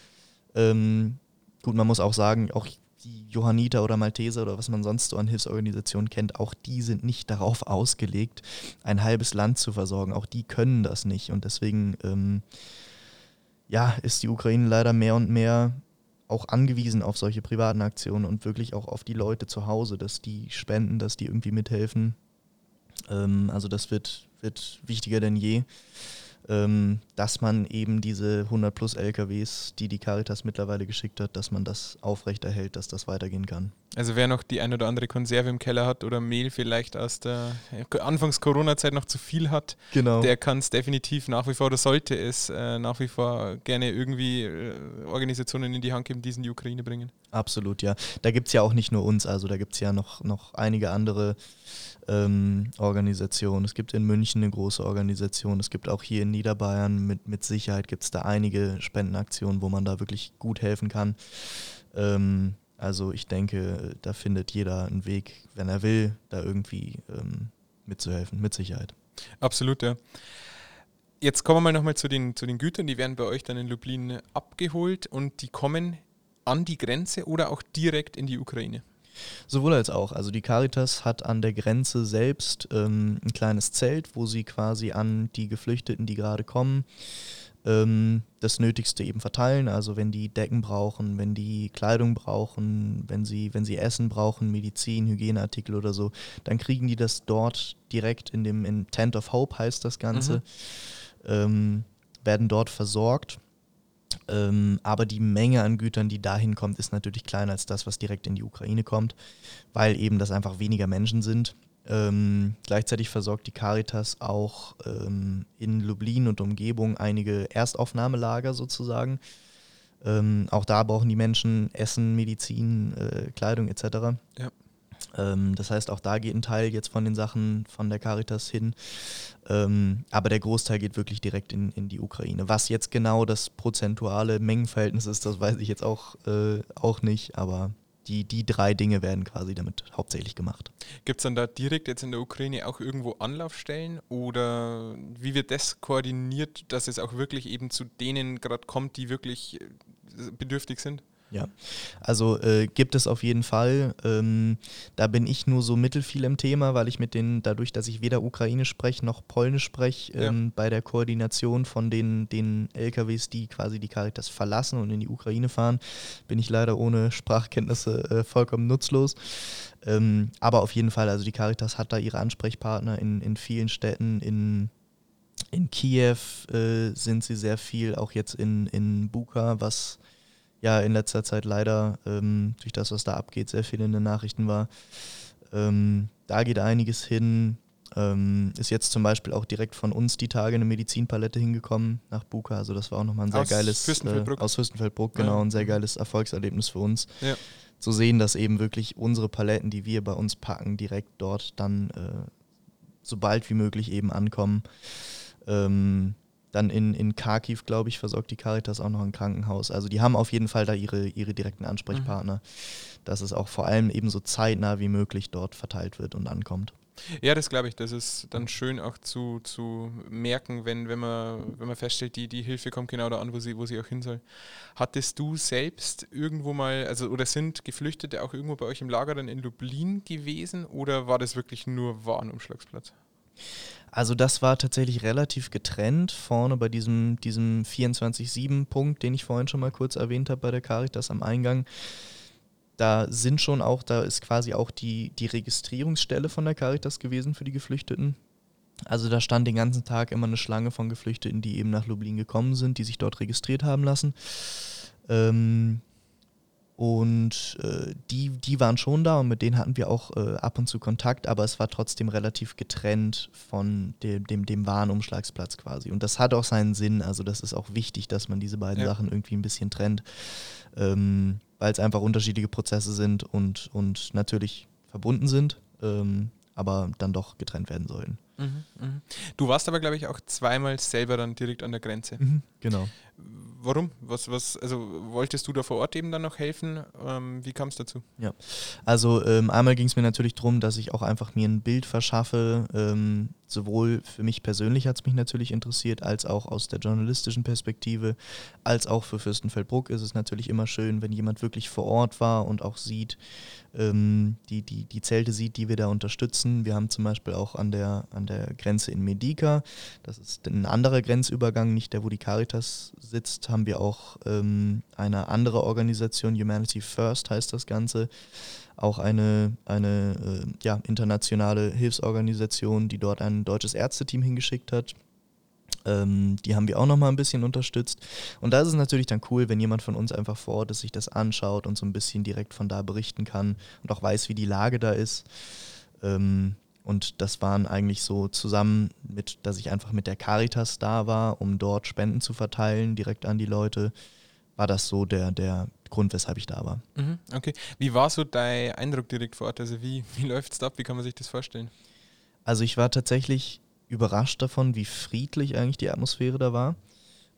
Ähm, gut, man muss auch sagen, auch die Johanniter oder Malteser oder was man sonst so an Hilfsorganisationen kennt, auch die sind nicht darauf ausgelegt, ein halbes Land zu versorgen. Auch die können das nicht. Und deswegen ähm, ja, ist die Ukraine leider mehr und mehr auch angewiesen auf solche privaten Aktionen und wirklich auch auf die Leute zu Hause, dass die spenden, dass die irgendwie mithelfen. Ähm, also das wird, wird wichtiger denn je ähm, dass man eben diese 100 plus LKWs, die die Caritas mittlerweile geschickt hat, dass man das aufrechterhält, dass das weitergehen kann. Also wer noch die ein oder andere Konserve im Keller hat oder Mehl vielleicht aus der Anfangs-Corona-Zeit noch zu viel hat, genau. der kann es definitiv nach wie vor oder sollte es äh, nach wie vor gerne irgendwie äh, Organisationen in die Hand geben, die es in die Ukraine bringen. Absolut, ja. Da gibt es ja auch nicht nur uns, also da gibt es ja noch, noch einige andere ähm, Organisationen. Es gibt in München eine große Organisation, es gibt auch hier in Niederbayern mit, mit Sicherheit gibt es da einige Spendenaktionen, wo man da wirklich gut helfen kann. Ähm, also ich denke, da findet jeder einen Weg, wenn er will, da irgendwie ähm, mitzuhelfen, mit Sicherheit. Absolut, ja. Jetzt kommen wir mal nochmal zu den, zu den Gütern, die werden bei euch dann in Lublin abgeholt und die kommen an die Grenze oder auch direkt in die Ukraine? Sowohl als auch. Also die Caritas hat an der Grenze selbst ähm, ein kleines Zelt, wo sie quasi an die Geflüchteten, die gerade kommen, ähm, das Nötigste eben verteilen. Also wenn die Decken brauchen, wenn die Kleidung brauchen, wenn sie, wenn sie Essen brauchen, Medizin, Hygieneartikel oder so, dann kriegen die das dort direkt in dem in Tent of Hope heißt das Ganze, mhm. ähm, werden dort versorgt. Ähm, aber die Menge an Gütern, die dahin kommt, ist natürlich kleiner als das, was direkt in die Ukraine kommt, weil eben das einfach weniger Menschen sind. Ähm, gleichzeitig versorgt die Caritas auch ähm, in Lublin und Umgebung einige Erstaufnahmelager sozusagen. Ähm, auch da brauchen die Menschen Essen, Medizin, äh, Kleidung etc. Ja. Ähm, das heißt, auch da geht ein Teil jetzt von den Sachen von der Caritas hin. Ähm, aber der Großteil geht wirklich direkt in, in die Ukraine. Was jetzt genau das prozentuale Mengenverhältnis ist, das weiß ich jetzt auch, äh, auch nicht. Aber die, die drei Dinge werden quasi damit hauptsächlich gemacht. Gibt es dann da direkt jetzt in der Ukraine auch irgendwo Anlaufstellen oder wie wird das koordiniert, dass es auch wirklich eben zu denen gerade kommt, die wirklich äh, bedürftig sind? Ja, also äh, gibt es auf jeden Fall. Ähm, da bin ich nur so mittelfiel im Thema, weil ich mit den, dadurch, dass ich weder Ukrainisch spreche noch Polnisch spreche, ähm, ja. bei der Koordination von den, den LKWs, die quasi die Caritas verlassen und in die Ukraine fahren, bin ich leider ohne Sprachkenntnisse äh, vollkommen nutzlos. Ähm, aber auf jeden Fall, also die Caritas hat da ihre Ansprechpartner in, in vielen Städten, in in Kiew äh, sind sie sehr viel, auch jetzt in, in Buka, was ja in letzter Zeit leider ähm, durch das, was da abgeht, sehr viel in den Nachrichten war. Ähm, da geht einiges hin. Ähm, ist jetzt zum Beispiel auch direkt von uns die Tage eine Medizinpalette hingekommen nach Buka. Also das war auch nochmal ein sehr aus geiles Fürstenfeldbruck. Äh, aus Fürstenfeldbruck, genau, ja. ein sehr geiles Erfolgserlebnis für uns. Ja. Zu sehen, dass eben wirklich unsere Paletten, die wir bei uns packen, direkt dort dann äh, so bald wie möglich eben ankommen. Ähm, dann in, in Kharkiv, glaube ich, versorgt die Caritas auch noch ein Krankenhaus. Also die haben auf jeden Fall da ihre, ihre direkten Ansprechpartner, mhm. dass es auch vor allem eben so zeitnah wie möglich dort verteilt wird und ankommt. Ja, das glaube ich. Das ist dann schön auch zu, zu merken, wenn, wenn, man, wenn man feststellt, die, die Hilfe kommt genau da an, wo sie, wo sie auch hin soll. Hattest du selbst irgendwo mal, also oder sind Geflüchtete auch irgendwo bei euch im Lager dann in Lublin gewesen oder war das wirklich nur Warenumschlagsplatz? Also das war tatsächlich relativ getrennt. Vorne bei diesem, diesem 24-7-Punkt, den ich vorhin schon mal kurz erwähnt habe bei der Caritas am Eingang, da sind schon auch, da ist quasi auch die, die Registrierungsstelle von der Caritas gewesen für die Geflüchteten. Also da stand den ganzen Tag immer eine Schlange von Geflüchteten, die eben nach Lublin gekommen sind, die sich dort registriert haben lassen. Ähm, und äh, die, die waren schon da und mit denen hatten wir auch äh, ab und zu Kontakt, aber es war trotzdem relativ getrennt von dem, dem, dem Warenumschlagsplatz quasi. Und das hat auch seinen Sinn. Also das ist auch wichtig, dass man diese beiden ja. Sachen irgendwie ein bisschen trennt, ähm, weil es einfach unterschiedliche Prozesse sind und, und natürlich verbunden sind, ähm, aber dann doch getrennt werden sollten. Mhm, mh. Du warst aber, glaube ich, auch zweimal selber dann direkt an der Grenze. Mhm, genau. Warum? Was, was, also wolltest du da vor Ort eben dann noch helfen? Ähm, wie kam es dazu? Ja, also ähm, einmal ging es mir natürlich darum, dass ich auch einfach mir ein Bild verschaffe. Ähm, sowohl für mich persönlich hat es mich natürlich interessiert, als auch aus der journalistischen Perspektive, als auch für Fürstenfeldbruck ist es natürlich immer schön, wenn jemand wirklich vor Ort war und auch sieht, ähm, die, die, die Zelte sieht, die wir da unterstützen. Wir haben zum Beispiel auch an der, an der Grenze in Medica, das ist ein anderer Grenzübergang, nicht der, wo die Caritas sitzt, haben wir auch ähm, eine andere Organisation, Humanity First heißt das Ganze, auch eine, eine äh, ja, internationale Hilfsorganisation, die dort ein deutsches Ärzteteam hingeschickt hat. Ähm, die haben wir auch nochmal ein bisschen unterstützt. Und da ist es natürlich dann cool, wenn jemand von uns einfach vor Ort ist, sich das anschaut und so ein bisschen direkt von da berichten kann und auch weiß, wie die Lage da ist. Ähm, und das waren eigentlich so zusammen mit, dass ich einfach mit der Caritas da war, um dort Spenden zu verteilen, direkt an die Leute, war das so der, der Grund, weshalb ich da war. Mhm, okay. Wie war so dein Eindruck direkt vor Ort? Also wie, wie läuft es ab? Wie kann man sich das vorstellen? Also ich war tatsächlich überrascht davon, wie friedlich eigentlich die Atmosphäre da war.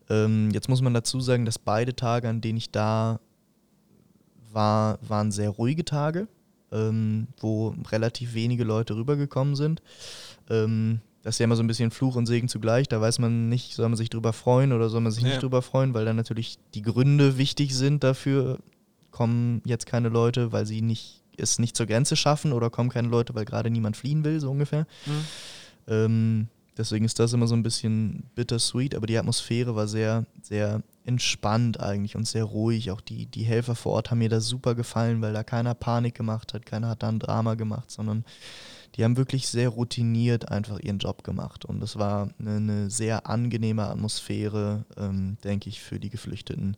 Ähm, jetzt muss man dazu sagen, dass beide Tage, an denen ich da war, waren sehr ruhige Tage, ähm, wo relativ wenige Leute rübergekommen sind. Ähm, das ist ja immer so ein bisschen Fluch und Segen zugleich. Da weiß man nicht, soll man sich drüber freuen oder soll man sich ja. nicht drüber freuen, weil dann natürlich die Gründe wichtig sind dafür, kommen jetzt keine Leute, weil sie nicht, es nicht zur Grenze schaffen oder kommen keine Leute, weil gerade niemand fliehen will, so ungefähr. Mhm. Ähm, deswegen ist das immer so ein bisschen bittersweet, aber die Atmosphäre war sehr, sehr entspannt eigentlich und sehr ruhig. Auch die, die Helfer vor Ort haben mir da super gefallen, weil da keiner Panik gemacht hat, keiner hat da ein Drama gemacht, sondern die haben wirklich sehr routiniert einfach ihren Job gemacht. Und es war eine, eine sehr angenehme Atmosphäre, ähm, denke ich, für die Geflüchteten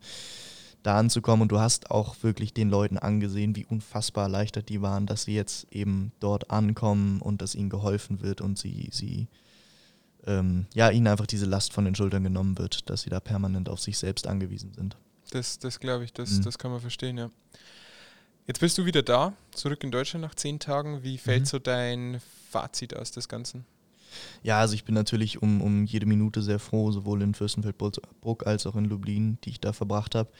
da anzukommen. Und du hast auch wirklich den Leuten angesehen, wie unfassbar erleichtert die waren, dass sie jetzt eben dort ankommen und dass ihnen geholfen wird und sie, sie ähm, ja, ihnen einfach diese Last von den Schultern genommen wird, dass sie da permanent auf sich selbst angewiesen sind. Das, das glaube ich, das, Mhm. das kann man verstehen, ja. Jetzt bist du wieder da, zurück in Deutschland nach zehn Tagen. Wie fällt Mhm. so dein Fazit aus des Ganzen? Ja, also ich bin natürlich um, um jede Minute sehr froh, sowohl in Fürstenfeldbruck als auch in Lublin, die ich da verbracht habe.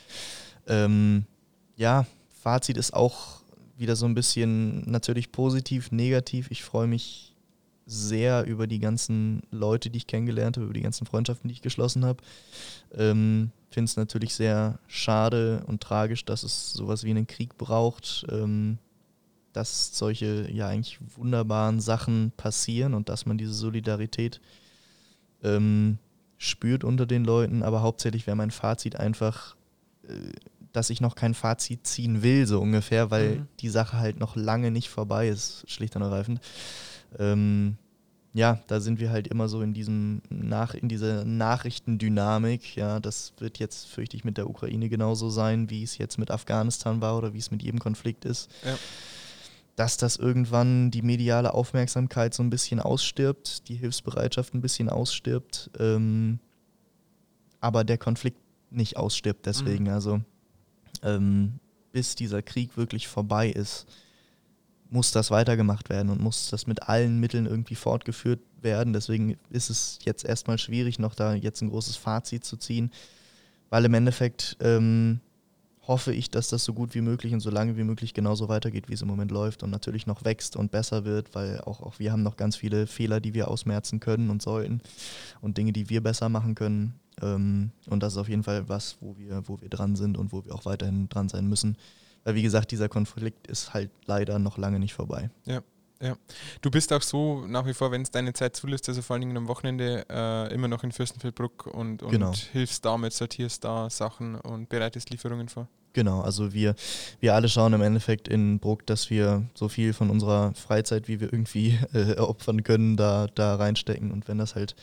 Ähm, ja, Fazit ist auch wieder so ein bisschen natürlich positiv, negativ. Ich freue mich sehr über die ganzen Leute, die ich kennengelernt habe, über die ganzen Freundschaften, die ich geschlossen habe. Ähm, Finde es natürlich sehr schade und tragisch, dass es sowas wie einen Krieg braucht. Ähm, dass solche ja eigentlich wunderbaren Sachen passieren und dass man diese Solidarität ähm, spürt unter den Leuten. Aber hauptsächlich wäre mein Fazit einfach, äh, dass ich noch kein Fazit ziehen will, so ungefähr, weil Mhm. die Sache halt noch lange nicht vorbei ist, schlicht und ergreifend. Ähm, ja, da sind wir halt immer so in diesem nach in dieser Nachrichtendynamik. Ja, das wird jetzt fürchte ich mit der Ukraine genauso sein, wie es jetzt mit Afghanistan war oder wie es mit jedem Konflikt ist Ja. dass das irgendwann die mediale Aufmerksamkeit so ein bisschen ausstirbt, die Hilfsbereitschaft ein bisschen ausstirbt, ähm, aber der Konflikt nicht ausstirbt deswegen. Mhm. Also ähm, bis dieser Krieg wirklich vorbei ist, muss das weitergemacht werden und muss das mit allen Mitteln irgendwie fortgeführt werden. Deswegen ist es jetzt erstmal schwierig, noch da jetzt ein großes Fazit zu ziehen, weil im Endeffekt ähm, hoffe ich, dass das so gut wie möglich und so lange wie möglich genauso weitergeht, wie es im Moment läuft und natürlich noch wächst und besser wird, weil auch, auch wir haben noch ganz viele Fehler, die wir ausmerzen können und sollten und Dinge, die wir besser machen können. Ähm, und das ist auf jeden Fall was, wo wir, wo wir dran sind und wo wir auch weiterhin dran sein müssen. Weil wie gesagt, dieser Konflikt ist halt leider noch lange nicht vorbei. Du bist auch so nach wie vor, wenn es deine Zeit zulässt, also vor allen Dingen am Wochenende, äh, immer noch in Fürstenfeldbruck und, und Genau. hilfst damit, sortierst da Sachen und bereitest Lieferungen vor. Genau, also wir, wir alle schauen im Endeffekt in Bruck, dass wir so viel von unserer Freizeit, wie wir irgendwie äh, opfern können, da, da reinstecken. Und wenn das halt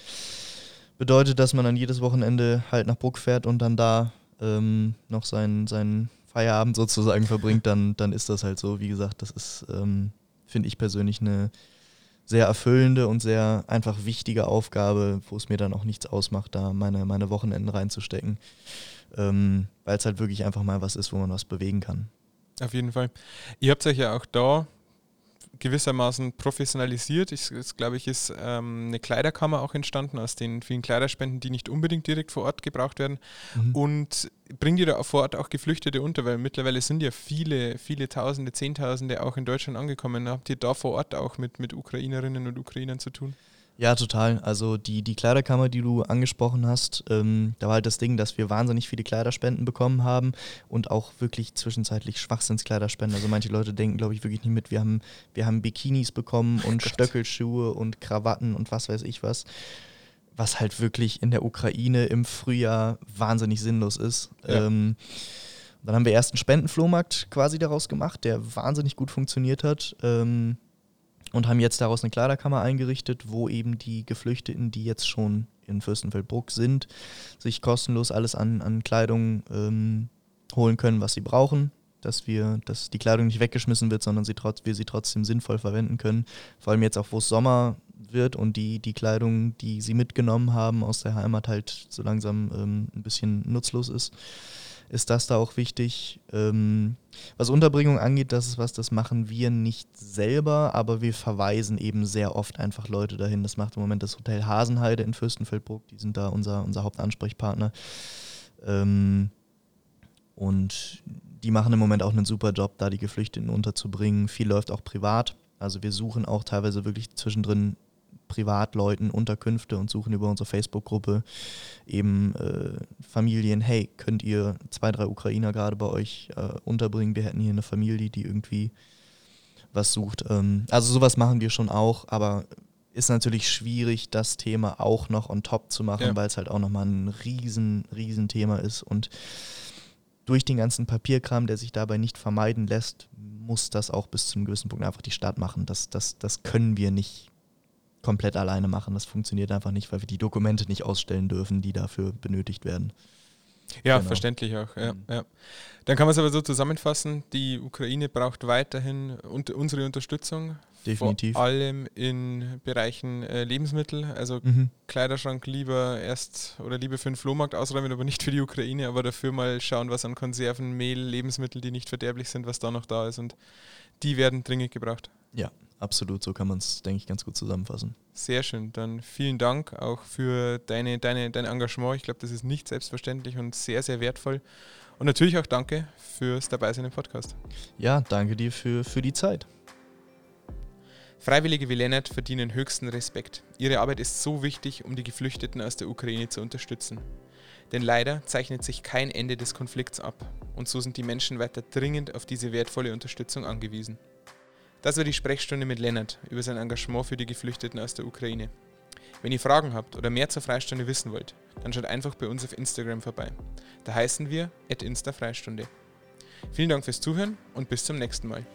bedeutet, dass man dann jedes Wochenende halt nach Bruck fährt und dann da ähm, noch seinen, seinen Feierabend sozusagen verbringt, dann, dann ist das halt so. Wie gesagt, das ist, ähm, finde ich persönlich, eine sehr erfüllende und sehr einfach wichtige Aufgabe, wo es mir dann auch nichts ausmacht, da meine, meine Wochenenden reinzustecken. Ähm, Weil es halt wirklich einfach mal was ist, wo man was bewegen kann. Auf jeden Fall. Ihr habt euch ja auch da gewissermaßen professionalisiert. Ich, es, glaube ich, ist ähm, eine Kleiderkammer auch entstanden aus den vielen Kleiderspenden, die nicht unbedingt direkt vor Ort gebraucht werden. Und bringt ihr da vor Ort auch Geflüchtete unter? Weil mittlerweile sind ja viele, viele Tausende, Zehntausende auch in Deutschland angekommen. Habt ihr da vor Ort auch mit, mit Ukrainerinnen und Ukrainern zu tun? Ja, total. Also die, die Kleiderkammer, die du angesprochen hast, ähm, da war halt das Ding, dass wir wahnsinnig viele Kleiderspenden bekommen haben und auch wirklich zwischenzeitlich Schwachsinnskleiderspenden. Also manche Leute denken, glaube ich, wirklich nicht mit. Wir haben, wir haben Bikinis bekommen und Stöckelschuhe und Krawatten und was weiß ich was. Was halt wirklich in der Ukraine im Frühjahr wahnsinnig sinnlos ist. Ja. Ähm, dann haben wir erst einen Spendenflohmarkt quasi daraus gemacht, der wahnsinnig gut funktioniert hat. Ähm, und haben jetzt daraus eine Kleiderkammer eingerichtet, wo eben die Geflüchteten, die jetzt schon in Fürstenfeldbruck sind, sich kostenlos alles an, an Kleidung ähm, holen können, was sie brauchen. Dass wir, dass die Kleidung nicht weggeschmissen wird, sondern sie trotz, wir sie trotzdem sinnvoll verwenden können. Vor allem jetzt auch, wo es Sommer wird und die, die Kleidung, die sie mitgenommen haben aus der Heimat, halt so langsam ähm, ein bisschen nutzlos ist, ist das da auch wichtig. Ähm, was Unterbringung angeht, das ist was, das machen wir nicht selber, aber wir verweisen eben sehr oft einfach Leute dahin. Das macht im Moment das Hotel Hasenheide in Fürstenfeldbruck, die sind da unser, unser Hauptansprechpartner. Ähm, und die machen im Moment auch einen super Job, da die Geflüchteten unterzubringen. Viel läuft auch privat. Also wir suchen auch teilweise wirklich zwischendrin Privatleuten Unterkünfte und suchen über unsere Facebook-Gruppe eben äh, Familien, hey, könnt ihr zwei, drei Ukrainer gerade bei euch äh, unterbringen? Wir hätten hier eine Familie, die irgendwie was sucht. Ähm, also sowas machen wir schon auch, aber ist natürlich schwierig, das Thema auch noch on top zu machen, ja. weil es halt auch nochmal ein riesen, riesen Thema ist und durch den ganzen Papierkram, der sich dabei nicht vermeiden lässt, muss das auch bis zu einem gewissen Punkt einfach die Stadt machen. Das, das, das können wir nicht komplett alleine machen. Das funktioniert einfach nicht, weil wir die Dokumente nicht ausstellen dürfen, die dafür benötigt werden. Ja, genau. verständlich auch. Ja, mhm. ja. Dann kann man es aber so zusammenfassen, die Ukraine braucht weiterhin un unsere Unterstützung. Definitiv. Vor allem in Bereichen äh, Lebensmittel. Also mhm. Kleiderschrank lieber erst oder lieber für den Flohmarkt ausräumen, aber nicht für die Ukraine, aber dafür mal schauen, was an Konserven, Mehl, Lebensmittel, die nicht verderblich sind, was da noch da ist. Und die werden dringend gebraucht. Ja, absolut. So kann man es, denke ich, ganz gut zusammenfassen. Sehr schön. Dann vielen Dank auch für deine, deine, dein Engagement. Ich glaube, das ist nicht selbstverständlich und sehr, sehr wertvoll. Und natürlich auch danke fürs Dabeisein im Podcast. Ja, danke dir für, für die Zeit. Freiwillige wie Lennart verdienen höchsten Respekt. Ihre Arbeit ist so wichtig, um die Geflüchteten aus der Ukraine zu unterstützen. Denn leider zeichnet sich kein Ende des Konflikts ab und so sind die Menschen weiter dringend auf diese wertvolle Unterstützung angewiesen. Das war die Sprechstunde mit Lennart über sein Engagement für die Geflüchteten aus der Ukraine. Wenn ihr Fragen habt oder mehr zur Freistunde wissen wollt, dann schaut einfach bei uns auf Instagram vorbei. Da heißen wir instafreistunde. Vielen Dank fürs Zuhören und bis zum nächsten Mal.